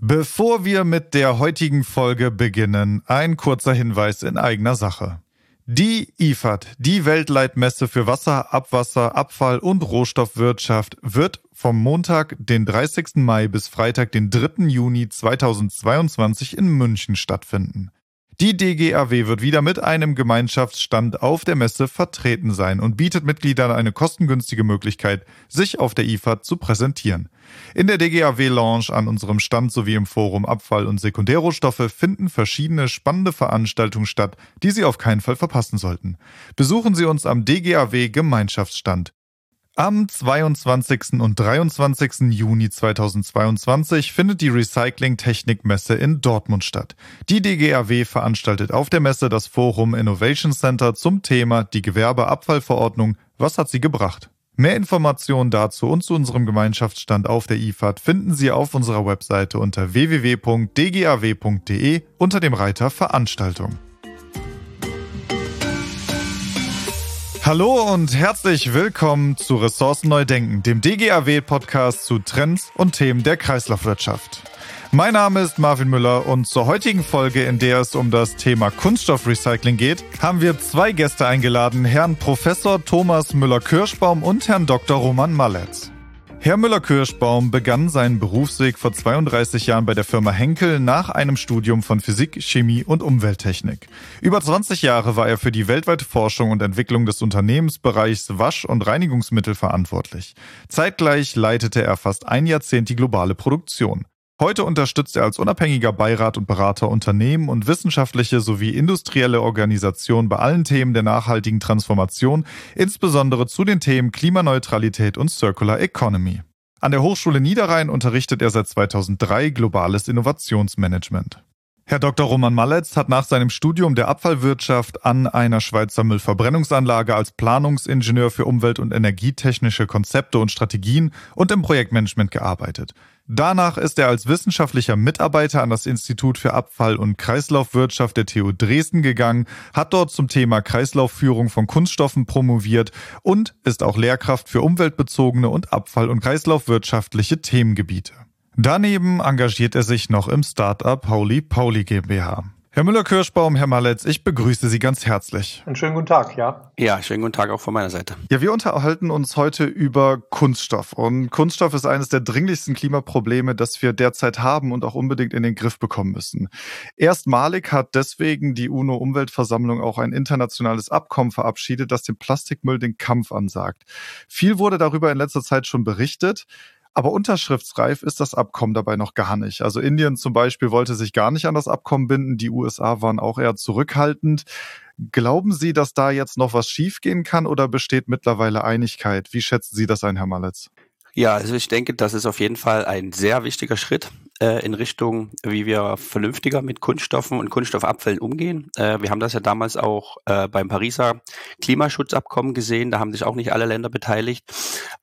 Bevor wir mit der heutigen Folge beginnen, ein kurzer Hinweis in eigener Sache. Die IFAD, die Weltleitmesse für Wasser, Abwasser, Abfall und Rohstoffwirtschaft, wird vom Montag, den 30. Mai bis Freitag, den 3. Juni 2022 in München stattfinden. Die DGAW wird wieder mit einem Gemeinschaftsstand auf der Messe vertreten sein und bietet Mitgliedern eine kostengünstige Möglichkeit, sich auf der IFA zu präsentieren. In der DGAW Lounge an unserem Stand sowie im Forum Abfall und Sekundärrohstoffe finden verschiedene spannende Veranstaltungen statt, die Sie auf keinen Fall verpassen sollten. Besuchen Sie uns am DGAW Gemeinschaftsstand. Am 22. und 23. Juni 2022 findet die Recycling-Technik-Messe in Dortmund statt. Die DGAW veranstaltet auf der Messe das Forum Innovation Center zum Thema die Gewerbeabfallverordnung. Was hat sie gebracht? Mehr Informationen dazu und zu unserem Gemeinschaftsstand auf der IFAD finden Sie auf unserer Webseite unter www.dgaw.de unter dem Reiter Veranstaltung. Hallo und herzlich willkommen zu Ressourcen Neu Denken, dem DGAW-Podcast zu Trends und Themen der Kreislaufwirtschaft. Mein Name ist Marvin Müller und zur heutigen Folge, in der es um das Thema Kunststoffrecycling geht, haben wir zwei Gäste eingeladen, Herrn Professor Thomas Müller-Kirschbaum und Herrn Dr. Roman Malletz. Herr Müller-Kirschbaum begann seinen Berufsweg vor 32 Jahren bei der Firma Henkel nach einem Studium von Physik, Chemie und Umwelttechnik. Über 20 Jahre war er für die weltweite Forschung und Entwicklung des Unternehmensbereichs Wasch- und Reinigungsmittel verantwortlich. Zeitgleich leitete er fast ein Jahrzehnt die globale Produktion. Heute unterstützt er als unabhängiger Beirat und Berater Unternehmen und wissenschaftliche sowie industrielle Organisationen bei allen Themen der nachhaltigen Transformation, insbesondere zu den Themen Klimaneutralität und Circular Economy. An der Hochschule Niederrhein unterrichtet er seit 2003 globales Innovationsmanagement. Herr Dr. Roman Malletz hat nach seinem Studium der Abfallwirtschaft an einer Schweizer Müllverbrennungsanlage als Planungsingenieur für umwelt- und energietechnische Konzepte und Strategien und im Projektmanagement gearbeitet. Danach ist er als wissenschaftlicher Mitarbeiter an das Institut für Abfall- und Kreislaufwirtschaft der TU Dresden gegangen, hat dort zum Thema Kreislaufführung von Kunststoffen promoviert und ist auch Lehrkraft für umweltbezogene und Abfall- und Kreislaufwirtschaftliche Themengebiete. Daneben engagiert er sich noch im Startup Pauli Pauli GmbH. Herr Müller-Kirschbaum, Herr Maletz, ich begrüße Sie ganz herzlich. Einen schönen guten Tag, ja. Ja, schönen guten Tag auch von meiner Seite. Ja, wir unterhalten uns heute über Kunststoff. Und Kunststoff ist eines der dringlichsten Klimaprobleme, das wir derzeit haben und auch unbedingt in den Griff bekommen müssen. Erstmalig hat deswegen die UNO-Umweltversammlung auch ein internationales Abkommen verabschiedet, das dem Plastikmüll den Kampf ansagt. Viel wurde darüber in letzter Zeit schon berichtet. Aber unterschriftsreif ist das Abkommen dabei noch gar nicht. Also Indien zum Beispiel wollte sich gar nicht an das Abkommen binden. Die USA waren auch eher zurückhaltend. Glauben Sie, dass da jetzt noch was schiefgehen kann oder besteht mittlerweile Einigkeit? Wie schätzen Sie das ein, Herr Malitz? Ja, also ich denke, das ist auf jeden Fall ein sehr wichtiger Schritt äh, in Richtung, wie wir vernünftiger mit Kunststoffen und Kunststoffabfällen umgehen. Äh, wir haben das ja damals auch äh, beim Pariser Klimaschutzabkommen gesehen. Da haben sich auch nicht alle Länder beteiligt.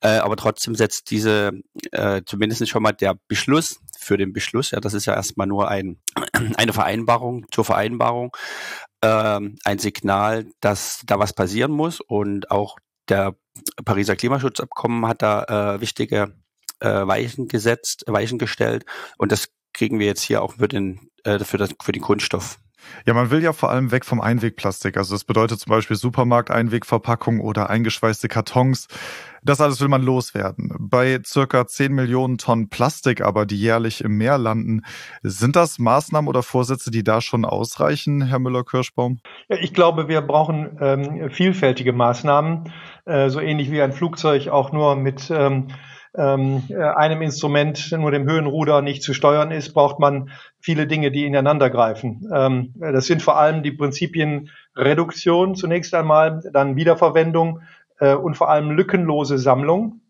Äh, aber trotzdem setzt diese äh, zumindest schon mal der Beschluss für den Beschluss, ja, das ist ja erstmal nur ein, eine Vereinbarung zur Vereinbarung, ähm, ein Signal, dass da was passieren muss und auch der Pariser Klimaschutzabkommen hat da äh, wichtige äh, Weichen gesetzt, Weichen gestellt und das kriegen wir jetzt hier auch für den, äh, für, das, für den Kunststoff. Ja, man will ja vor allem weg vom Einwegplastik. Also das bedeutet zum Beispiel Supermarkt-Einwegverpackung oder eingeschweißte Kartons. Das alles will man loswerden. Bei circa 10 Millionen Tonnen Plastik aber, die jährlich im Meer landen, sind das Maßnahmen oder Vorsätze, die da schon ausreichen, Herr Müller-Kirschbaum? Ich glaube, wir brauchen ähm, vielfältige Maßnahmen, äh, so ähnlich wie ein Flugzeug auch nur mit ähm, ähm, äh, einem Instrument, nur dem Höhenruder, nicht zu steuern ist, braucht man viele Dinge, die ineinander greifen. Ähm, das sind vor allem die Prinzipien Reduktion zunächst einmal, dann Wiederverwendung äh, und vor allem lückenlose Sammlung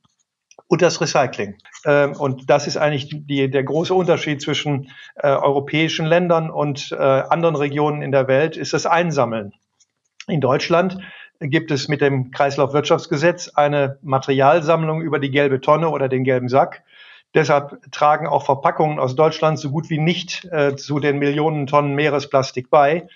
und das Recycling. Ähm, und das ist eigentlich die, der große Unterschied zwischen äh, europäischen Ländern und äh, anderen Regionen in der Welt, ist das Einsammeln. In Deutschland gibt es mit dem Kreislaufwirtschaftsgesetz eine Materialsammlung über die gelbe Tonne oder den gelben Sack. Deshalb tragen auch Verpackungen aus Deutschland so gut wie nicht äh, zu den Millionen Tonnen Meeresplastik bei.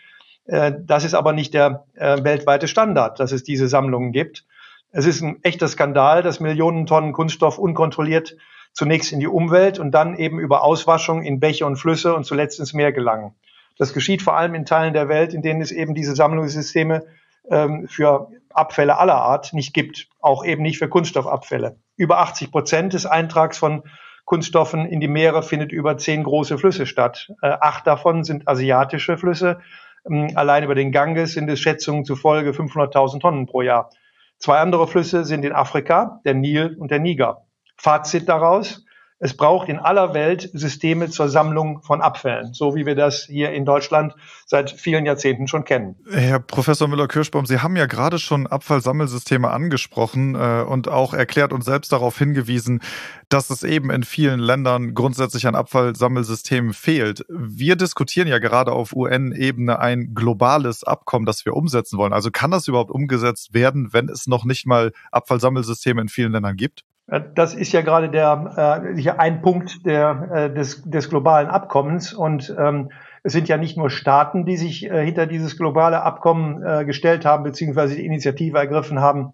Äh, das ist aber nicht der äh, weltweite Standard, dass es diese Sammlungen gibt. Es ist ein echter Skandal, dass Millionen Tonnen Kunststoff unkontrolliert zunächst in die Umwelt und dann eben über Auswaschung in Bäche und Flüsse und zuletzt ins Meer gelangen. Das geschieht vor allem in Teilen der Welt, in denen es eben diese Sammlungssysteme ähm, für Abfälle aller Art nicht gibt, auch eben nicht für Kunststoffabfälle. Über 80 Prozent des Eintrags von Kunststoffen in die Meere findet über zehn große Flüsse statt. Äh, acht davon sind asiatische Flüsse. Ähm, allein über den Ganges sind es Schätzungen zufolge 500.000 Tonnen pro Jahr. Zwei andere Flüsse sind in Afrika, der Nil und der Niger. Fazit daraus, es braucht in aller Welt Systeme zur Sammlung von Abfällen, so wie wir das hier in Deutschland seit vielen Jahrzehnten schon kennen. Herr Professor Müller-Kirschbaum, Sie haben ja gerade schon Abfallsammelsysteme angesprochen äh, und auch erklärt und selbst darauf hingewiesen, dass es eben in vielen Ländern grundsätzlich an Abfallsammelsystemen fehlt. Wir diskutieren ja gerade auf UN-Ebene ein globales Abkommen, das wir umsetzen wollen. Also kann das überhaupt umgesetzt werden, wenn es noch nicht mal Abfallsammelsysteme in vielen Ländern gibt? Äh, das ist ja gerade der äh, hier ein Punkt der, äh, des, des globalen Abkommens und ähm, es sind ja nicht nur Staaten, die sich äh, hinter dieses globale Abkommen äh, gestellt haben beziehungsweise die Initiative ergriffen haben.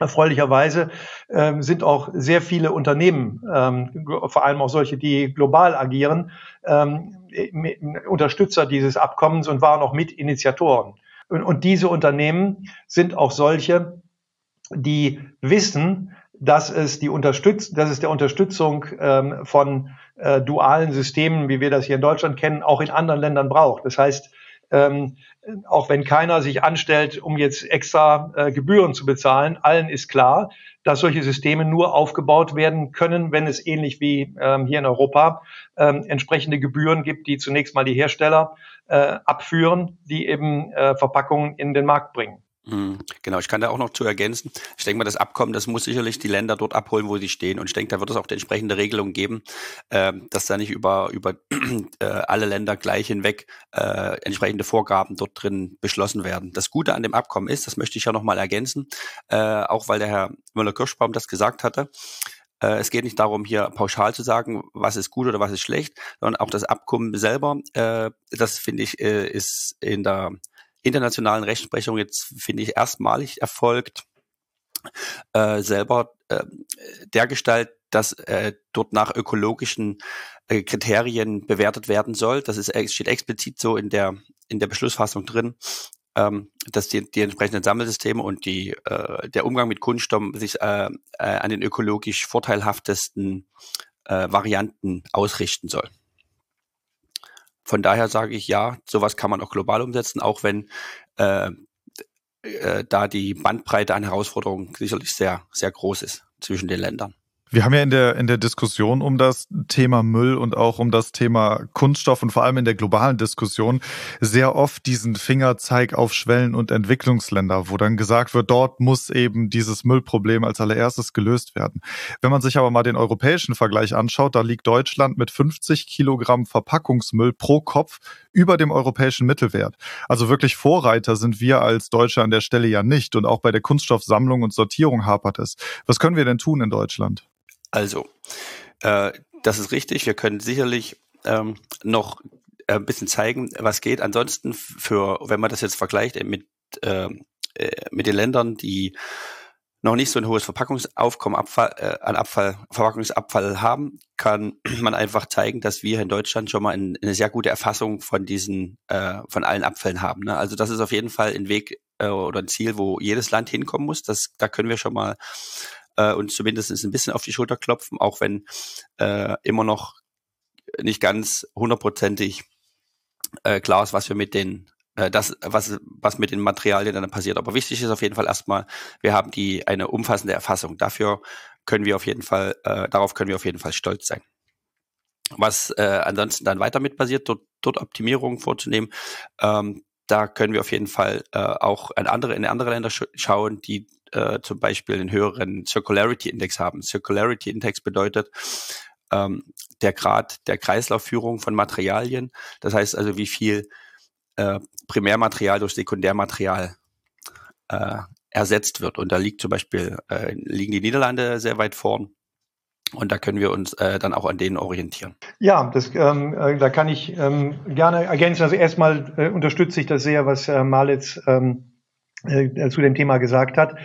Erfreulicherweise ähm, sind auch sehr viele Unternehmen, ähm, vor allem auch solche, die global agieren, ähm, Unterstützer dieses Abkommens und waren auch Mitinitiatoren. Und, und diese Unternehmen sind auch solche, die wissen, dass es die Unterstütz dass es der Unterstützung ähm, von äh, dualen Systemen, wie wir das hier in Deutschland kennen, auch in anderen Ländern braucht. Das heißt, ähm, auch wenn keiner sich anstellt, um jetzt extra äh, Gebühren zu bezahlen, allen ist klar, dass solche Systeme nur aufgebaut werden können, wenn es ähnlich wie ähm, hier in Europa ähm, entsprechende Gebühren gibt, die zunächst mal die Hersteller äh, abführen, die eben äh, Verpackungen in den Markt bringen. Mhm. Genau, ich kann da auch noch zu ergänzen. Ich denke mal, das Abkommen, das muss sicherlich die Länder dort abholen, wo sie stehen. Und ich denke, da wird es auch die entsprechende Regelung geben, äh, dass da nicht über, über äh, alle Länder gleich hinweg äh, entsprechende Vorgaben dort drin beschlossen werden. Das Gute an dem Abkommen ist, das möchte ich ja nochmal ergänzen, äh, auch weil der Herr Müller-Kirschbaum das gesagt hatte, äh, es geht nicht darum, hier pauschal zu sagen, was ist gut oder was ist schlecht, sondern auch das Abkommen selber, äh, das finde ich, äh, ist in der internationalen Rechtsprechung jetzt, finde ich, erstmalig erfolgt, äh, selber äh, dergestalt, dass äh, dort nach ökologischen äh, Kriterien bewertet werden soll. Das ist, steht explizit so in der, in der Beschlussfassung drin, ähm, dass die, die entsprechenden Sammelsysteme und die, äh, der Umgang mit Kunststoffen sich äh, äh, an den ökologisch vorteilhaftesten äh, Varianten ausrichten soll. Von daher sage ich ja, sowas kann man auch global umsetzen, auch wenn äh, äh, da die Bandbreite an Herausforderungen sicherlich sehr, sehr groß ist zwischen den Ländern. Wir haben ja in der, in der Diskussion um das Thema Müll und auch um das Thema Kunststoff und vor allem in der globalen Diskussion sehr oft diesen Fingerzeig auf Schwellen- und Entwicklungsländer, wo dann gesagt wird, dort muss eben dieses Müllproblem als allererstes gelöst werden. Wenn man sich aber mal den europäischen Vergleich anschaut, da liegt Deutschland mit 50 Kilogramm Verpackungsmüll pro Kopf über dem europäischen Mittelwert. Also wirklich Vorreiter sind wir als Deutsche an der Stelle ja nicht und auch bei der Kunststoffsammlung und Sortierung hapert es. Was können wir denn tun in Deutschland? Also, äh, das ist richtig. Wir können sicherlich ähm, noch äh, ein bisschen zeigen, was geht. Ansonsten für, wenn man das jetzt vergleicht mit, ähm, äh, mit den Ländern, die noch nicht so ein hohes Verpackungsaufkommen Abfall, äh, an Abfall, Verpackungsabfall haben, kann man einfach zeigen, dass wir in Deutschland schon mal ein, eine sehr gute Erfassung von diesen, äh, von allen Abfällen haben. Ne? Also das ist auf jeden Fall ein Weg äh, oder ein Ziel, wo jedes Land hinkommen muss. Das, da können wir schon mal äh, und zumindest ein bisschen auf die Schulter klopfen, auch wenn äh, immer noch nicht ganz hundertprozentig äh, klar ist, was wir mit den äh, das, was, was mit den Materialien dann passiert. Aber wichtig ist auf jeden Fall erstmal, wir haben die eine umfassende Erfassung. Dafür können wir auf jeden Fall, äh, darauf können wir auf jeden Fall stolz sein. Was äh, ansonsten dann weiter mit passiert, dort, dort Optimierungen vorzunehmen, ähm, da können wir auf jeden Fall äh, auch in andere, in andere Länder sch schauen, die äh, zum Beispiel einen höheren Circularity Index haben. Circularity Index bedeutet ähm, der Grad der Kreislaufführung von Materialien. Das heißt also, wie viel äh, Primärmaterial durch Sekundärmaterial äh, ersetzt wird. Und da liegt zum Beispiel, äh, liegen die Niederlande sehr weit vorn. Und da können wir uns äh, dann auch an denen orientieren. Ja, das, ähm, äh, da kann ich ähm, gerne ergänzen. Also erstmal äh, unterstütze ich das sehr, was äh, Malitz ähm, äh, zu dem Thema gesagt hat.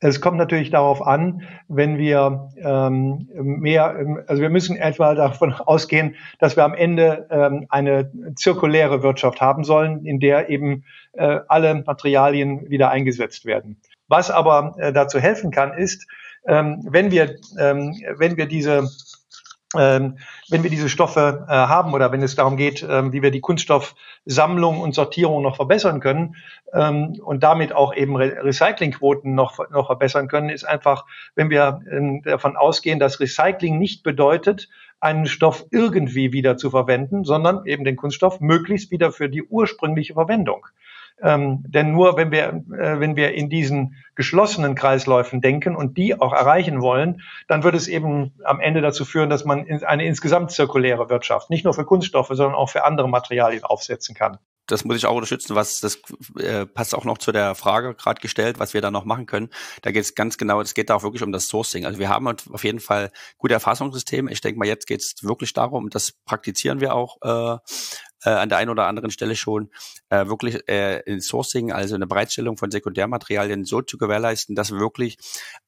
Es kommt natürlich darauf an, wenn wir ähm, mehr, also wir müssen etwa davon ausgehen, dass wir am Ende ähm, eine zirkuläre Wirtschaft haben sollen, in der eben äh, alle Materialien wieder eingesetzt werden. Was aber äh, dazu helfen kann, ist, ähm, wenn wir, ähm, wenn wir diese ähm, wenn wir diese Stoffe äh, haben oder wenn es darum geht, ähm, wie wir die Kunststoffsammlung und Sortierung noch verbessern können ähm, und damit auch eben Re Recyclingquoten noch, noch verbessern können, ist einfach, wenn wir ähm, davon ausgehen, dass Recycling nicht bedeutet, einen Stoff irgendwie wieder zu verwenden, sondern eben den Kunststoff möglichst wieder für die ursprüngliche Verwendung. Ähm, denn nur wenn wir, äh, wenn wir in diesen geschlossenen Kreisläufen denken und die auch erreichen wollen, dann wird es eben am Ende dazu führen, dass man in eine insgesamt zirkuläre Wirtschaft nicht nur für Kunststoffe, sondern auch für andere Materialien aufsetzen kann das muss ich auch unterstützen, was das äh, passt auch noch zu der Frage gerade gestellt, was wir da noch machen können. Da geht es ganz genau, es geht da auch wirklich um das Sourcing. Also wir haben auf jeden Fall gute Erfassungssysteme. Ich denke mal, jetzt geht es wirklich darum, das praktizieren wir auch äh, äh, an der einen oder anderen Stelle schon, äh, wirklich äh, in Sourcing, also eine Bereitstellung von Sekundärmaterialien so zu gewährleisten, dass wir wirklich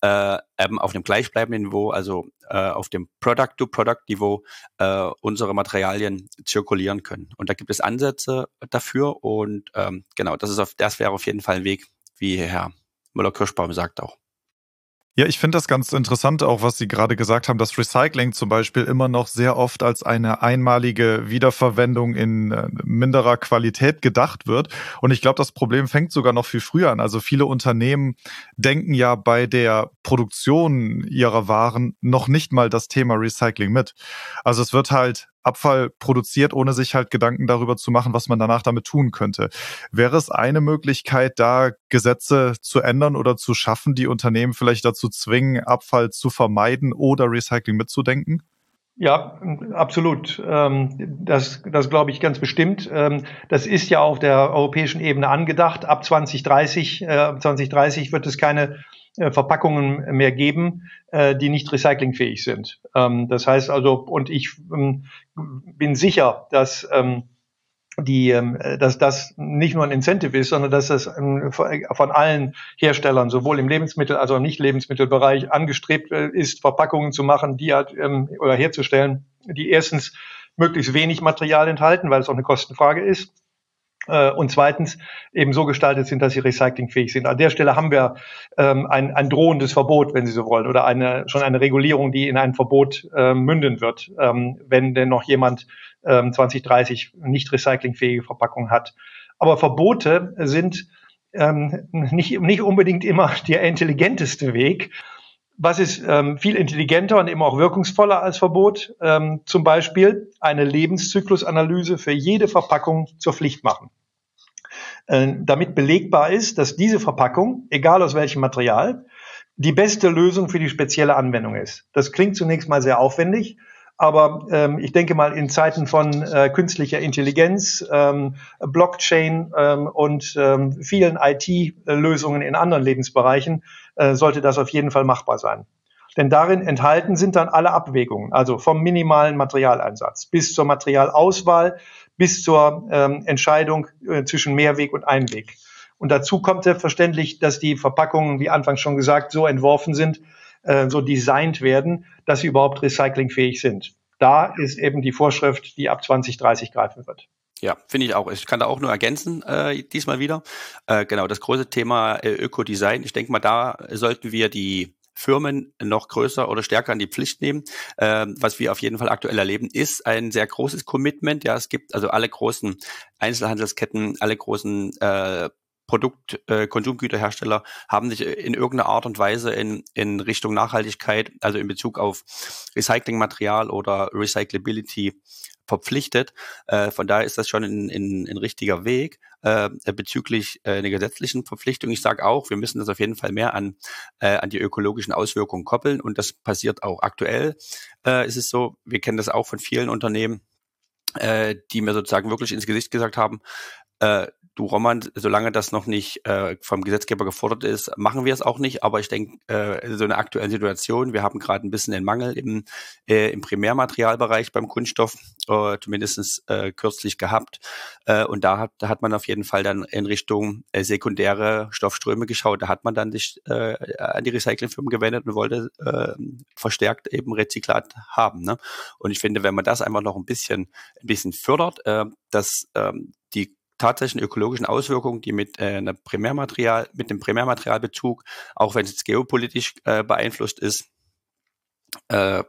äh, eben auf dem gleichbleibenden Niveau, also äh, auf dem Product-to-Product-Niveau äh, unsere Materialien zirkulieren können. Und da gibt es Ansätze dafür und ähm, genau, das ist auf, das wäre auf jeden Fall ein Weg, wie Herr Müller-Kirschbaum sagt auch. Ja, ich finde das ganz interessant, auch was Sie gerade gesagt haben, dass Recycling zum Beispiel immer noch sehr oft als eine einmalige Wiederverwendung in äh, minderer Qualität gedacht wird. Und ich glaube, das Problem fängt sogar noch viel früher an. Also viele Unternehmen denken ja bei der Produktion ihrer Waren noch nicht mal das Thema Recycling mit. Also es wird halt Abfall produziert, ohne sich halt Gedanken darüber zu machen, was man danach damit tun könnte. Wäre es eine Möglichkeit, da Gesetze zu ändern oder zu schaffen, die Unternehmen vielleicht dazu zwingen, Abfall zu vermeiden oder Recycling mitzudenken? Ja, absolut. Ähm, das, das glaube ich ganz bestimmt. Ähm, das ist ja auf der europäischen Ebene angedacht. Ab 2030, 2030 äh, wird es keine Verpackungen mehr geben, äh, die nicht recyclingfähig sind. Ähm, das heißt also, und ich ähm, bin sicher, dass ähm, die, dass das nicht nur ein Incentive ist, sondern dass das ähm, von allen Herstellern, sowohl im Lebensmittel- als auch im Nicht-Lebensmittelbereich, angestrebt äh, ist, Verpackungen zu machen, die halt, oder herzustellen, die erstens möglichst wenig Material enthalten, weil es auch eine Kostenfrage ist, äh, und zweitens eben so gestaltet sind, dass sie recyclingfähig sind. An der Stelle haben wir ähm, ein, ein drohendes Verbot, wenn Sie so wollen, oder eine, schon eine Regulierung, die in ein Verbot äh, münden wird, ähm, wenn denn noch jemand ähm, 2030 nicht recyclingfähige Verpackungen hat. Aber Verbote sind ähm, nicht, nicht unbedingt immer der intelligenteste Weg. Was ist ähm, viel intelligenter und eben auch wirkungsvoller als Verbot? Ähm, zum Beispiel eine Lebenszyklusanalyse für jede Verpackung zur Pflicht machen. Äh, damit belegbar ist, dass diese Verpackung, egal aus welchem Material, die beste Lösung für die spezielle Anwendung ist. Das klingt zunächst mal sehr aufwendig, aber ähm, ich denke mal, in Zeiten von äh, künstlicher Intelligenz, ähm, Blockchain ähm, und ähm, vielen IT-Lösungen in anderen Lebensbereichen äh, sollte das auf jeden Fall machbar sein. Denn darin enthalten sind dann alle Abwägungen, also vom minimalen Materialeinsatz bis zur Materialauswahl, bis zur ähm, Entscheidung äh, zwischen Mehrweg und Einweg. Und dazu kommt selbstverständlich, dass die Verpackungen, wie anfangs schon gesagt, so entworfen sind, äh, so designt werden, dass sie überhaupt recyclingfähig sind. Da ist eben die Vorschrift, die ab 2030 greifen wird. Ja, finde ich auch. Ich kann da auch nur ergänzen, äh, diesmal wieder. Äh, genau, das große Thema äh, Ökodesign. Ich denke mal, da sollten wir die Firmen noch größer oder stärker an die Pflicht nehmen. Ähm, was wir auf jeden Fall aktuell erleben, ist ein sehr großes Commitment. Ja, es gibt also alle großen Einzelhandelsketten, alle großen äh, Produkt, äh, Konsumgüterhersteller haben sich in irgendeiner Art und Weise in, in Richtung Nachhaltigkeit, also in Bezug auf Recyclingmaterial oder Recyclability verpflichtet. Äh, von daher ist das schon ein, richtiger Weg äh, bezüglich äh, einer gesetzlichen Verpflichtung. Ich sage auch, wir müssen das auf jeden Fall mehr an, äh, an die ökologischen Auswirkungen koppeln und das passiert auch aktuell. Äh, ist es so, wir kennen das auch von vielen Unternehmen, äh, die mir sozusagen wirklich ins Gesicht gesagt haben, äh, du Roman, solange das noch nicht äh, vom Gesetzgeber gefordert ist, machen wir es auch nicht. Aber ich denke, äh, so eine aktuelle Situation, wir haben gerade ein bisschen den Mangel im, äh, im Primärmaterialbereich beim Kunststoff, äh, zumindest äh, kürzlich gehabt. Äh, und da hat, da hat man auf jeden Fall dann in Richtung äh, sekundäre Stoffströme geschaut. Da hat man dann sich äh, an die Recyclingfirmen gewendet und wollte äh, verstärkt eben Rezyklat haben. Ne? Und ich finde, wenn man das einfach noch ein bisschen, ein bisschen fördert, äh, dass ähm, tatsächlichen ökologischen Auswirkungen, die mit äh, einer Primärmaterial, mit dem Primärmaterialbezug, auch wenn es geopolitisch äh, beeinflusst ist, äh,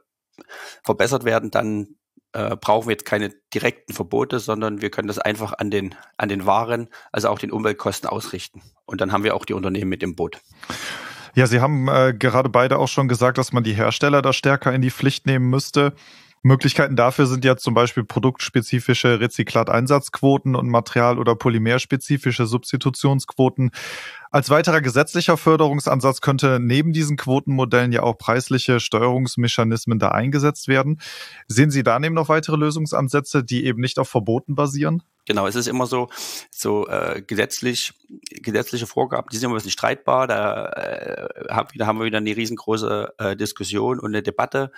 verbessert werden, dann äh, brauchen wir jetzt keine direkten Verbote, sondern wir können das einfach an den, an den Waren, also auch den Umweltkosten ausrichten. Und dann haben wir auch die Unternehmen mit im Boot. Ja, Sie haben äh, gerade beide auch schon gesagt, dass man die Hersteller da stärker in die Pflicht nehmen müsste. Möglichkeiten dafür sind ja zum Beispiel produktspezifische Rezyklateinsatzquoten und Material- oder polymerspezifische Substitutionsquoten. Als weiterer gesetzlicher Förderungsansatz könnte neben diesen Quotenmodellen ja auch preisliche Steuerungsmechanismen da eingesetzt werden. Sehen Sie daneben noch weitere Lösungsansätze, die eben nicht auf Verboten basieren? Genau, es ist immer so, so äh, gesetzlich, gesetzliche Vorgaben, die sind immer ein bisschen streitbar. Da, äh, haben, da haben wir wieder eine riesengroße äh, Diskussion und eine Debatte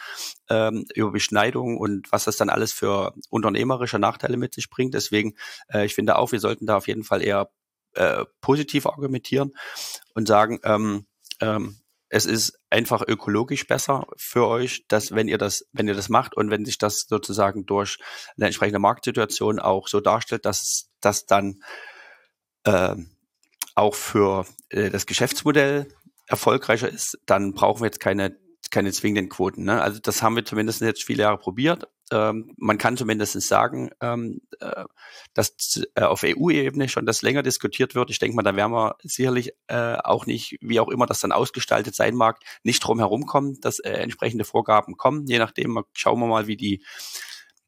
ähm, über Beschneidung und was das dann alles für unternehmerische Nachteile mit sich bringt. Deswegen, äh, ich finde auch, wir sollten da auf jeden Fall eher äh, positiv argumentieren und sagen, ähm, ähm, es ist einfach ökologisch besser für euch, dass wenn ihr das, wenn ihr das macht und wenn sich das sozusagen durch eine entsprechende Marktsituation auch so darstellt, dass das dann äh, auch für äh, das Geschäftsmodell erfolgreicher ist, dann brauchen wir jetzt keine keine zwingenden Quoten. Ne? Also das haben wir zumindest jetzt viele Jahre probiert ähm, man kann zumindest sagen, ähm, äh, dass äh, auf EU-Ebene schon das länger diskutiert wird. Ich denke mal, da werden wir sicherlich äh, auch nicht, wie auch immer das dann ausgestaltet sein mag, nicht drum herum kommen, dass äh, entsprechende Vorgaben kommen. Je nachdem, schauen wir mal, wie die,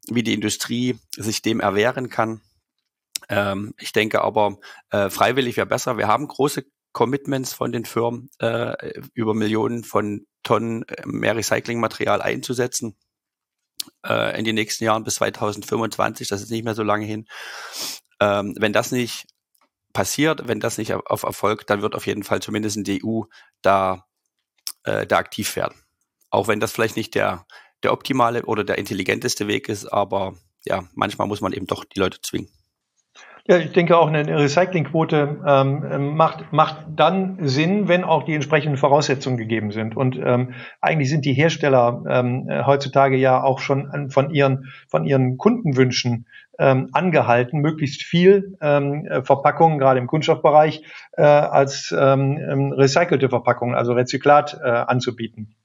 wie die Industrie sich dem erwehren kann. Ähm, ich denke aber, äh, freiwillig wäre besser. Wir haben große Commitments von den Firmen, äh, über Millionen von Tonnen mehr Recyclingmaterial einzusetzen äh, in den nächsten Jahren bis 2025, das ist nicht mehr so lange hin. Ähm, wenn das nicht passiert, wenn das nicht auf Erfolg, dann wird auf jeden Fall zumindest in der EU da, äh, da aktiv werden. Auch wenn das vielleicht nicht der, der optimale oder der intelligenteste Weg ist, aber ja, manchmal muss man eben doch die Leute zwingen. Ja, ich denke auch eine Recyclingquote ähm, macht, macht dann Sinn, wenn auch die entsprechenden Voraussetzungen gegeben sind. Und ähm, eigentlich sind die Hersteller ähm, heutzutage ja auch schon von ihren, von ihren Kundenwünschen ähm, angehalten, möglichst viel ähm, Verpackungen, gerade im Kunststoffbereich, äh, als ähm, ähm recycelte Verpackungen, also Rezyklat äh, anzubieten.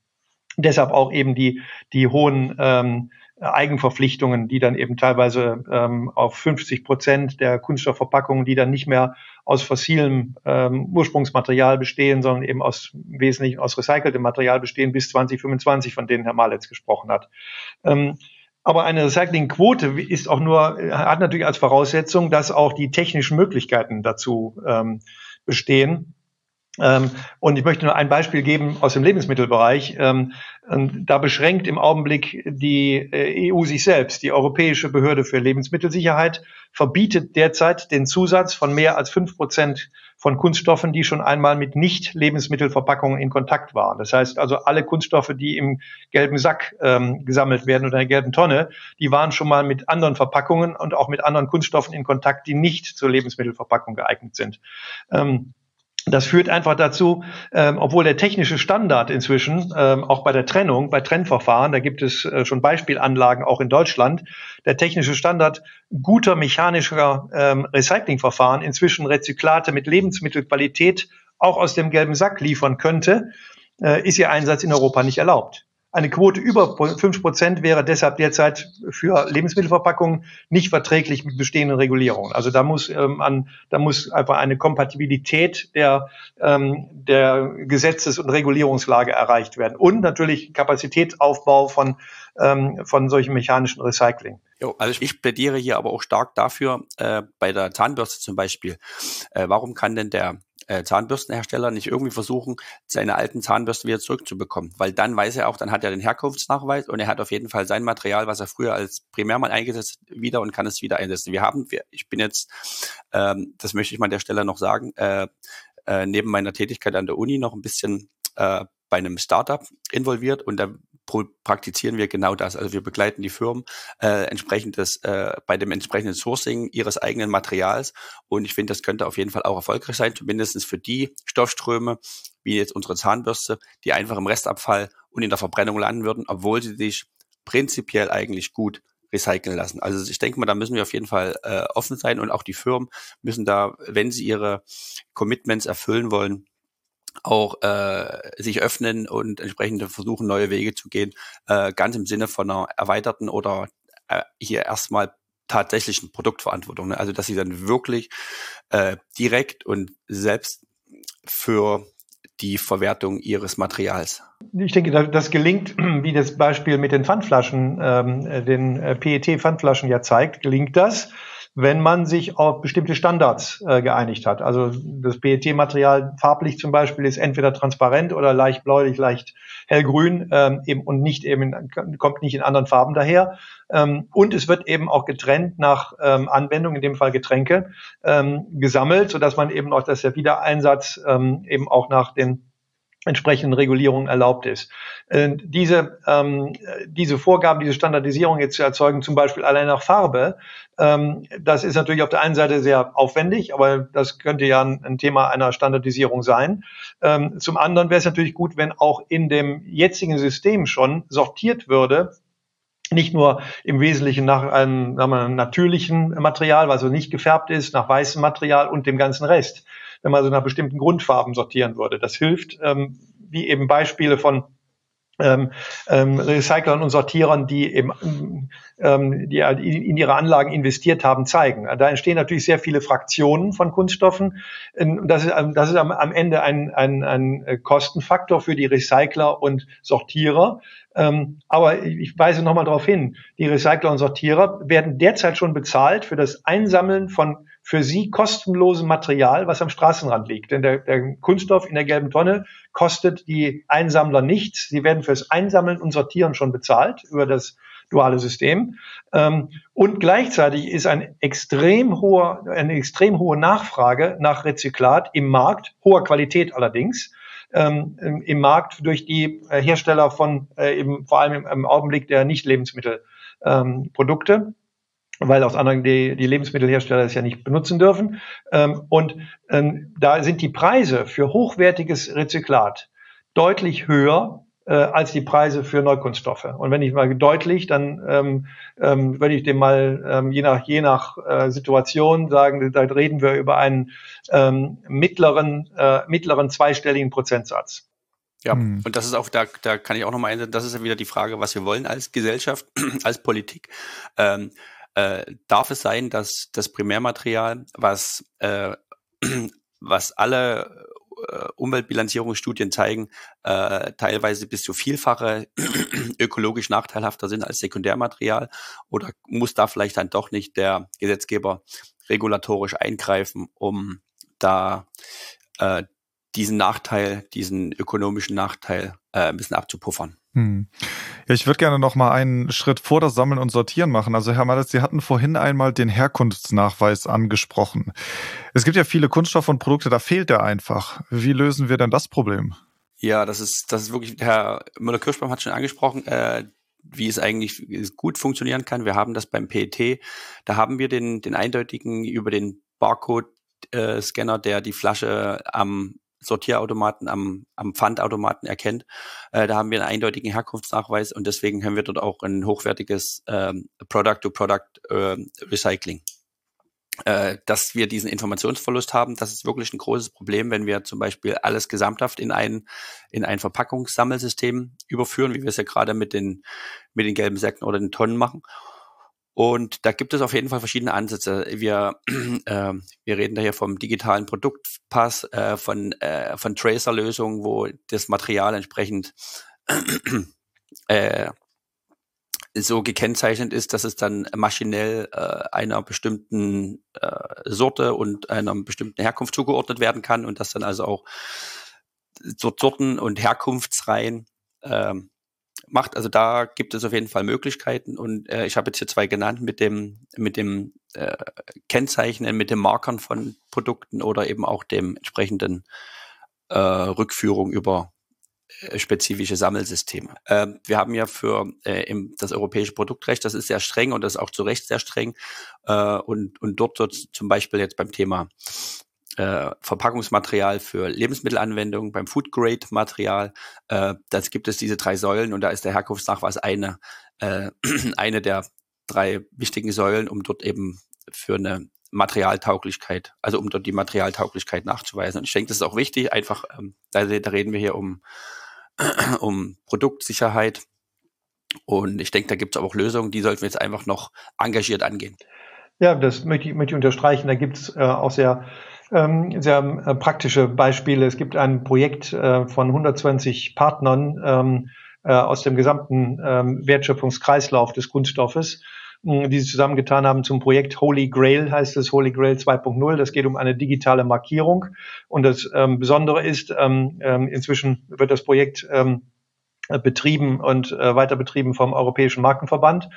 Deshalb auch eben die, die hohen ähm, Eigenverpflichtungen, die dann eben teilweise ähm, auf 50 Prozent der Kunststoffverpackungen, die dann nicht mehr aus fossilem ähm, Ursprungsmaterial bestehen, sondern eben aus wesentlich aus recyceltem Material bestehen, bis 2025, von denen Herr Malitz gesprochen hat. Ähm, aber eine Recyclingquote ist auch nur, hat natürlich als Voraussetzung, dass auch die technischen Möglichkeiten dazu ähm, bestehen. Ähm, und ich möchte nur ein Beispiel geben aus dem Lebensmittelbereich. Ähm, da beschränkt im Augenblick die äh, EU sich selbst. Die Europäische Behörde für Lebensmittelsicherheit verbietet derzeit den Zusatz von mehr als fünf Prozent von Kunststoffen, die schon einmal mit Nicht-Lebensmittelverpackungen in Kontakt waren. Das heißt also, alle Kunststoffe, die im gelben Sack ähm, gesammelt werden oder in der gelben Tonne, die waren schon mal mit anderen Verpackungen und auch mit anderen Kunststoffen in Kontakt, die nicht zur Lebensmittelverpackung geeignet sind. Ähm, das führt einfach dazu, ähm, obwohl der technische Standard inzwischen, ähm, auch bei der Trennung, bei Trennverfahren, da gibt es äh, schon Beispielanlagen auch in Deutschland, der technische Standard guter mechanischer ähm, Recyclingverfahren inzwischen Rezyklate mit Lebensmittelqualität auch aus dem gelben Sack liefern könnte, äh, ist ihr Einsatz in Europa nicht erlaubt. Eine Quote über fünf Prozent wäre deshalb derzeit für Lebensmittelverpackungen nicht verträglich mit bestehenden Regulierungen. Also da muss ähm, an, da muss einfach eine Kompatibilität der, ähm, der Gesetzes- und Regulierungslage erreicht werden. Und natürlich Kapazitätsaufbau von, ähm, von solchen mechanischen Recycling. Also ich plädiere hier aber auch stark dafür, äh, bei der Zahnbürste zum Beispiel, äh, warum kann denn der äh, Zahnbürstenhersteller nicht irgendwie versuchen, seine alten Zahnbürsten wieder zurückzubekommen. Weil dann weiß er auch, dann hat er den Herkunftsnachweis und er hat auf jeden Fall sein Material, was er früher als Primärmal eingesetzt wieder und kann es wieder einsetzen. Wir haben, wir, ich bin jetzt, ähm, das möchte ich mal an der Stelle noch sagen, äh, äh, neben meiner Tätigkeit an der Uni noch ein bisschen äh, bei einem Startup involviert und da praktizieren wir genau das. Also wir begleiten die Firmen äh, entsprechend des, äh, bei dem entsprechenden Sourcing ihres eigenen Materials. Und ich finde, das könnte auf jeden Fall auch erfolgreich sein, zumindestens für die Stoffströme, wie jetzt unsere Zahnbürste, die einfach im Restabfall und in der Verbrennung landen würden, obwohl sie sich prinzipiell eigentlich gut recyceln lassen. Also ich denke mal, da müssen wir auf jeden Fall äh, offen sein und auch die Firmen müssen da, wenn sie ihre Commitments erfüllen wollen, auch äh, sich öffnen und entsprechend versuchen, neue Wege zu gehen, äh, ganz im Sinne von einer erweiterten oder äh, hier erstmal tatsächlichen Produktverantwortung. Ne? Also dass sie dann wirklich äh, direkt und selbst für die Verwertung ihres Materials. Ich denke, das gelingt, wie das Beispiel mit den Pfandflaschen, ähm, den äh, PET-Pfandflaschen ja zeigt, gelingt das wenn man sich auf bestimmte Standards äh, geeinigt hat. Also das PET-Material farblich zum Beispiel ist entweder transparent oder leicht bläulich, leicht hellgrün ähm, eben und nicht eben in, kommt nicht in anderen Farben daher. Ähm, und es wird eben auch getrennt nach ähm, Anwendung, in dem Fall Getränke, ähm, gesammelt, so dass man eben auch, dass der Wiedereinsatz ähm, eben auch nach den entsprechenden Regulierungen erlaubt ist. Äh, diese, ähm, diese Vorgaben, diese Standardisierung jetzt zu erzeugen, zum Beispiel allein nach Farbe, ähm, das ist natürlich auf der einen Seite sehr aufwendig, aber das könnte ja ein, ein Thema einer Standardisierung sein. Ähm, zum anderen wäre es natürlich gut, wenn auch in dem jetzigen System schon sortiert würde, nicht nur im Wesentlichen nach einem, sagen wir, natürlichen Material, was so nicht gefärbt ist, nach weißem Material und dem ganzen Rest wenn man so nach bestimmten Grundfarben sortieren würde. Das hilft, ähm, wie eben Beispiele von ähm, ähm, Recyclern und Sortierern, die eben ähm, die in ihre Anlagen investiert haben, zeigen. Da entstehen natürlich sehr viele Fraktionen von Kunststoffen. Ähm, das ist, das ist am, am Ende ein, ein, ein Kostenfaktor für die Recycler und Sortierer. Ähm, aber ich weise nochmal darauf hin, die Recycler und Sortierer werden derzeit schon bezahlt für das Einsammeln von für sie kostenlosem Material, was am Straßenrand liegt. Denn der, der Kunststoff in der gelben Tonne kostet die Einsammler nichts. Sie werden fürs Einsammeln und Sortieren schon bezahlt über das duale System. Ähm, und gleichzeitig ist ein extrem hoher, eine extrem hohe Nachfrage nach Rezyklat im Markt, hoher Qualität allerdings, ähm, im Markt durch die Hersteller von äh, eben vor allem im Augenblick der Nicht-Lebensmittelprodukte. Weil aus anderen die, die Lebensmittelhersteller es ja nicht benutzen dürfen. Ähm, und ähm, da sind die Preise für hochwertiges Rezyklat deutlich höher äh, als die Preise für Neukunststoffe. Und wenn ich mal deutlich, dann ähm, ähm, würde ich dem mal ähm, je nach je nach äh, Situation sagen, da reden wir über einen ähm, mittleren äh, mittleren zweistelligen Prozentsatz. Ja, hm. und das ist auch, da, da kann ich auch nochmal einsetzen, das ist ja wieder die Frage, was wir wollen als Gesellschaft, als Politik. Ähm, äh, darf es sein, dass das Primärmaterial, was, äh, was alle äh, Umweltbilanzierungsstudien zeigen, äh, teilweise bis zu vielfache ökologisch nachteilhafter sind als Sekundärmaterial? Oder muss da vielleicht dann doch nicht der Gesetzgeber regulatorisch eingreifen, um da äh, diesen Nachteil, diesen ökonomischen Nachteil äh, ein bisschen abzupuffern? Hm. Ja, ich würde gerne noch mal einen Schritt vor das Sammeln und Sortieren machen. Also Herr Malletz, Sie hatten vorhin einmal den Herkunftsnachweis angesprochen. Es gibt ja viele Kunststoffe und Produkte, da fehlt der einfach. Wie lösen wir denn das Problem? Ja, das ist, das ist wirklich, Herr Müller-Kirschbaum hat schon angesprochen, äh, wie es eigentlich gut funktionieren kann. Wir haben das beim PET, da haben wir den, den eindeutigen über den Barcode-Scanner, der die Flasche am Sortierautomaten am, am Pfandautomaten erkennt. Äh, da haben wir einen eindeutigen Herkunftsnachweis und deswegen haben wir dort auch ein hochwertiges ähm, Product-to-Product-Recycling. Äh, äh, dass wir diesen Informationsverlust haben, das ist wirklich ein großes Problem, wenn wir zum Beispiel alles gesamthaft in ein, in ein Verpackungssammelsystem überführen, wie wir es ja gerade mit den, mit den gelben Säcken oder den Tonnen machen. Und da gibt es auf jeden Fall verschiedene Ansätze. Wir, äh, wir reden da hier vom digitalen Produktpass, äh, von, äh, von Tracer-Lösungen, wo das Material entsprechend äh, so gekennzeichnet ist, dass es dann maschinell äh, einer bestimmten äh, Sorte und einer bestimmten Herkunft zugeordnet werden kann und dass dann also auch Sorten und Herkunftsreihen ähm, macht. Also da gibt es auf jeden Fall Möglichkeiten und äh, ich habe jetzt hier zwei genannt mit dem mit dem äh, Kennzeichnen, mit den Markern von Produkten oder eben auch dem entsprechenden äh, Rückführung über äh, spezifische Sammelsysteme. Ähm, wir haben ja für äh, im, das europäische Produktrecht, das ist sehr streng und das ist auch zu Recht sehr streng. Äh, und, und dort wird zum Beispiel jetzt beim Thema äh, Verpackungsmaterial für Lebensmittelanwendungen, beim Food Grade Material, äh, das gibt es diese drei Säulen und da ist der Herkunftsnachweis eine, äh, eine der drei wichtigen Säulen, um dort eben für eine Materialtauglichkeit, also um dort die Materialtauglichkeit nachzuweisen. Und ich denke, das ist auch wichtig, einfach, ähm, da, da reden wir hier um um Produktsicherheit. Und ich denke, da gibt es auch Lösungen, die sollten wir jetzt einfach noch engagiert angehen. Ja, das möchte ich, möchte ich unterstreichen. Da gibt es äh, auch sehr, sehr äh, praktische Beispiele. Es gibt ein Projekt äh, von 120 Partnern ähm, äh, aus dem gesamten ähm, Wertschöpfungskreislauf des Kunststoffes die sich zusammengetan haben zum Projekt Holy Grail, heißt es Holy Grail 2.0. Das geht um eine digitale Markierung. Und das ähm, Besondere ist, ähm, ähm, inzwischen wird das Projekt ähm, betrieben und äh, weiter betrieben vom Europäischen Markenverband,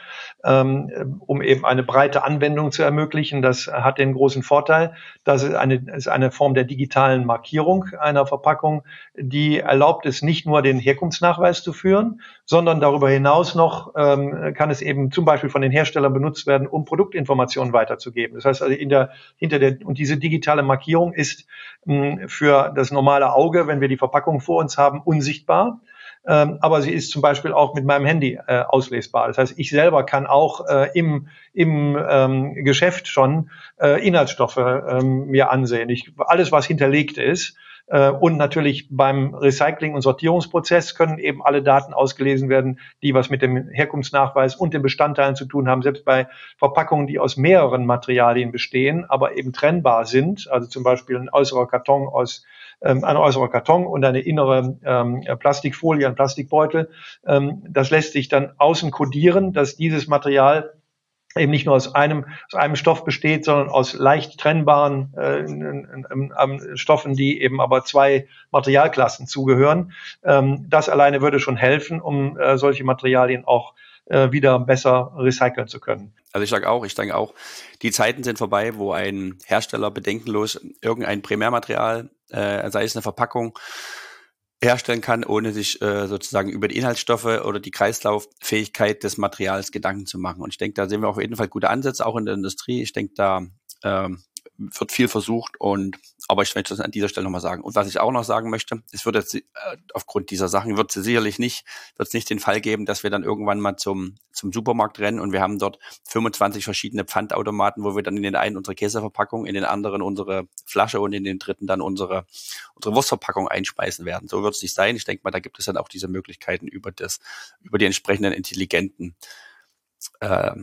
ähm, um eben eine breite Anwendung zu ermöglichen. Das hat den großen Vorteil, dass es eine, ist eine Form der digitalen Markierung einer Verpackung, die erlaubt es nicht nur den Herkunftsnachweis zu führen, sondern darüber hinaus noch ähm, kann es eben zum Beispiel von den Herstellern benutzt werden, um Produktinformationen weiterzugeben. Das heißt also in der, hinter der, und diese digitale Markierung ist mh, für das normale Auge, wenn wir die Verpackung vor uns haben, unsichtbar ähm, aber sie ist zum Beispiel auch mit meinem Handy äh, auslesbar. Das heißt, ich selber kann auch äh, im, im ähm, Geschäft schon äh, Inhaltsstoffe ähm, mir ansehen. Ich, alles, was hinterlegt ist, äh, und natürlich beim Recycling- und Sortierungsprozess können eben alle Daten ausgelesen werden, die was mit dem Herkunftsnachweis und den Bestandteilen zu tun haben. Selbst bei Verpackungen, die aus mehreren Materialien bestehen, aber eben trennbar sind, also zum Beispiel ein äußerer Karton aus ähm, ein äußerer Karton und eine innere ähm, Plastikfolie, ein Plastikbeutel. Ähm, das lässt sich dann außen kodieren, dass dieses Material eben nicht nur aus einem, aus einem Stoff besteht, sondern aus leicht trennbaren äh, äh, Stoffen, die eben aber zwei Materialklassen zugehören. Ähm, das alleine würde schon helfen, um äh, solche Materialien auch äh, wieder besser recyceln zu können. Also ich sage auch, ich denke auch, die Zeiten sind vorbei, wo ein Hersteller bedenkenlos irgendein Primärmaterial, äh, sei es eine Verpackung, herstellen kann, ohne sich äh, sozusagen über die Inhaltsstoffe oder die Kreislauffähigkeit des Materials Gedanken zu machen. Und ich denke, da sehen wir auf jeden Fall gute Ansätze, auch in der Industrie. Ich denke, da ähm, wird viel versucht und aber ich möchte das an dieser Stelle nochmal sagen. Und was ich auch noch sagen möchte, es wird jetzt äh, aufgrund dieser Sachen wird es sicherlich nicht, wird es nicht den Fall geben, dass wir dann irgendwann mal zum, zum Supermarkt rennen und wir haben dort 25 verschiedene Pfandautomaten, wo wir dann in den einen unsere Käseverpackung, in den anderen unsere Flasche und in den dritten dann unsere, unsere Wurstverpackung einspeisen werden. So wird es nicht sein. Ich denke mal, da gibt es dann auch diese Möglichkeiten über das, über die entsprechenden intelligenten äh,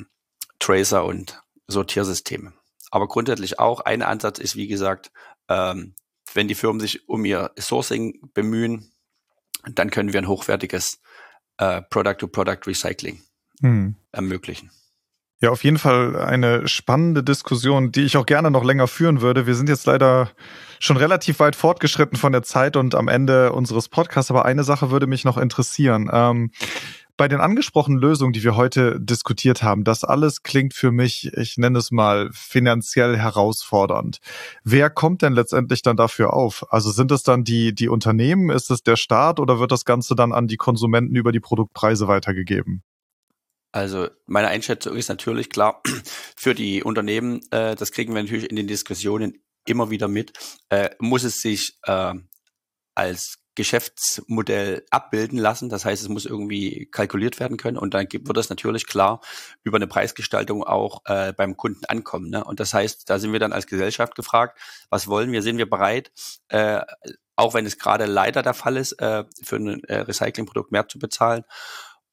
Tracer und Sortiersysteme. Aber grundsätzlich auch ein Ansatz ist, wie gesagt, ähm, wenn die Firmen sich um ihr Sourcing bemühen, dann können wir ein hochwertiges äh, Product-to-Product-Recycling hm. ermöglichen. Ja, auf jeden Fall eine spannende Diskussion, die ich auch gerne noch länger führen würde. Wir sind jetzt leider schon relativ weit fortgeschritten von der Zeit und am Ende unseres Podcasts, aber eine Sache würde mich noch interessieren. Ähm, bei den angesprochenen Lösungen, die wir heute diskutiert haben, das alles klingt für mich, ich nenne es mal, finanziell herausfordernd. Wer kommt denn letztendlich dann dafür auf? Also sind es dann die, die Unternehmen, ist es der Staat oder wird das Ganze dann an die Konsumenten über die Produktpreise weitergegeben? Also meine Einschätzung ist natürlich klar, für die Unternehmen, äh, das kriegen wir natürlich in den Diskussionen immer wieder mit, äh, muss es sich äh, als Geschäftsmodell abbilden lassen. Das heißt, es muss irgendwie kalkuliert werden können und dann wird das natürlich klar über eine Preisgestaltung auch äh, beim Kunden ankommen. Ne? Und das heißt, da sind wir dann als Gesellschaft gefragt, was wollen wir? Sind wir bereit, äh, auch wenn es gerade leider der Fall ist, äh, für ein äh, Recyclingprodukt mehr zu bezahlen?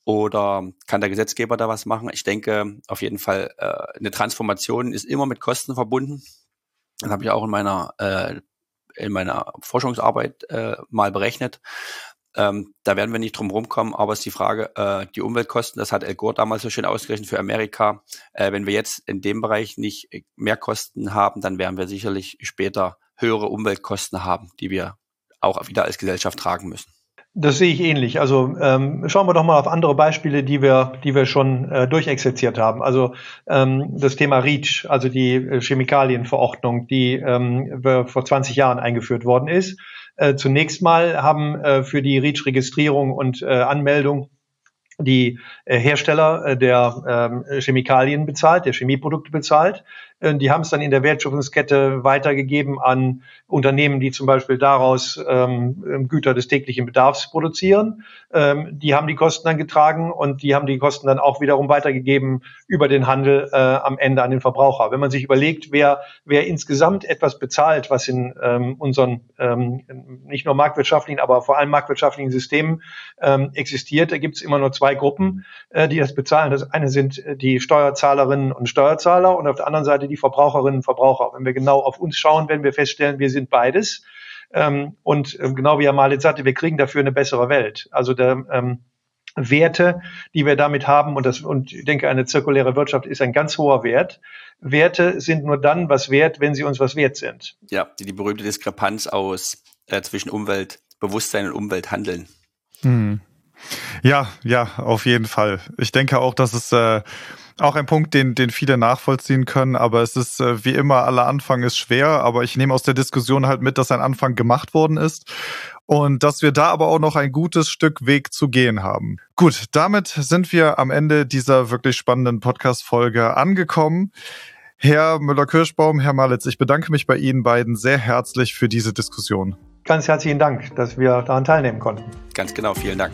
Oder kann der Gesetzgeber da was machen? Ich denke auf jeden Fall, äh, eine Transformation ist immer mit Kosten verbunden. Das habe ich auch in meiner äh, in meiner Forschungsarbeit äh, mal berechnet. Ähm, da werden wir nicht drum rumkommen, aber es ist die Frage, äh, die Umweltkosten, das hat El Gore damals so schön ausgerechnet für Amerika. Äh, wenn wir jetzt in dem Bereich nicht mehr Kosten haben, dann werden wir sicherlich später höhere Umweltkosten haben, die wir auch wieder als Gesellschaft tragen müssen. Das sehe ich ähnlich. Also ähm, schauen wir doch mal auf andere Beispiele, die wir, die wir schon äh, durchexerziert haben. Also ähm, das Thema REACH, also die äh, Chemikalienverordnung, die ähm, vor 20 Jahren eingeführt worden ist. Äh, zunächst mal haben äh, für die REACH-Registrierung und äh, Anmeldung die äh, Hersteller äh, der ähm, Chemikalien bezahlt, der Chemieprodukte bezahlt. Äh, die haben es dann in der Wertschöpfungskette weitergegeben an Unternehmen, die zum Beispiel daraus ähm, Güter des täglichen Bedarfs produzieren. Ähm, die haben die Kosten dann getragen und die haben die Kosten dann auch wiederum weitergegeben über den Handel äh, am Ende an den Verbraucher. Wenn man sich überlegt, wer, wer insgesamt etwas bezahlt, was in ähm, unseren ähm, nicht nur marktwirtschaftlichen, aber vor allem marktwirtschaftlichen Systemen ähm, existiert, da gibt es immer nur zwei Gruppen, äh, die das bezahlen. Das eine sind die Steuerzahlerinnen und Steuerzahler und auf der anderen Seite die Verbraucherinnen und Verbraucher. Wenn wir genau auf uns schauen, werden wir feststellen, wir sind beides. Ähm, und ähm, genau wie Herr Malit sagte, wir kriegen dafür eine bessere Welt. Also der, ähm, Werte, die wir damit haben, und, das, und ich denke, eine zirkuläre Wirtschaft ist ein ganz hoher Wert. Werte sind nur dann was wert, wenn sie uns was wert sind. Ja, die, die berühmte Diskrepanz aus äh, zwischen Umweltbewusstsein und Umwelthandeln. Hm. Ja, ja, auf jeden Fall. Ich denke auch, dass es äh, auch ein Punkt, den, den viele nachvollziehen können, aber es ist äh, wie immer, aller Anfang ist schwer, aber ich nehme aus der Diskussion halt mit, dass ein Anfang gemacht worden ist und dass wir da aber auch noch ein gutes Stück Weg zu gehen haben. Gut, damit sind wir am Ende dieser wirklich spannenden Podcast-Folge angekommen. Herr Müller-Kirschbaum, Herr Malitz, ich bedanke mich bei Ihnen beiden sehr herzlich für diese Diskussion. Ganz herzlichen Dank, dass wir daran teilnehmen konnten. Ganz genau, vielen Dank.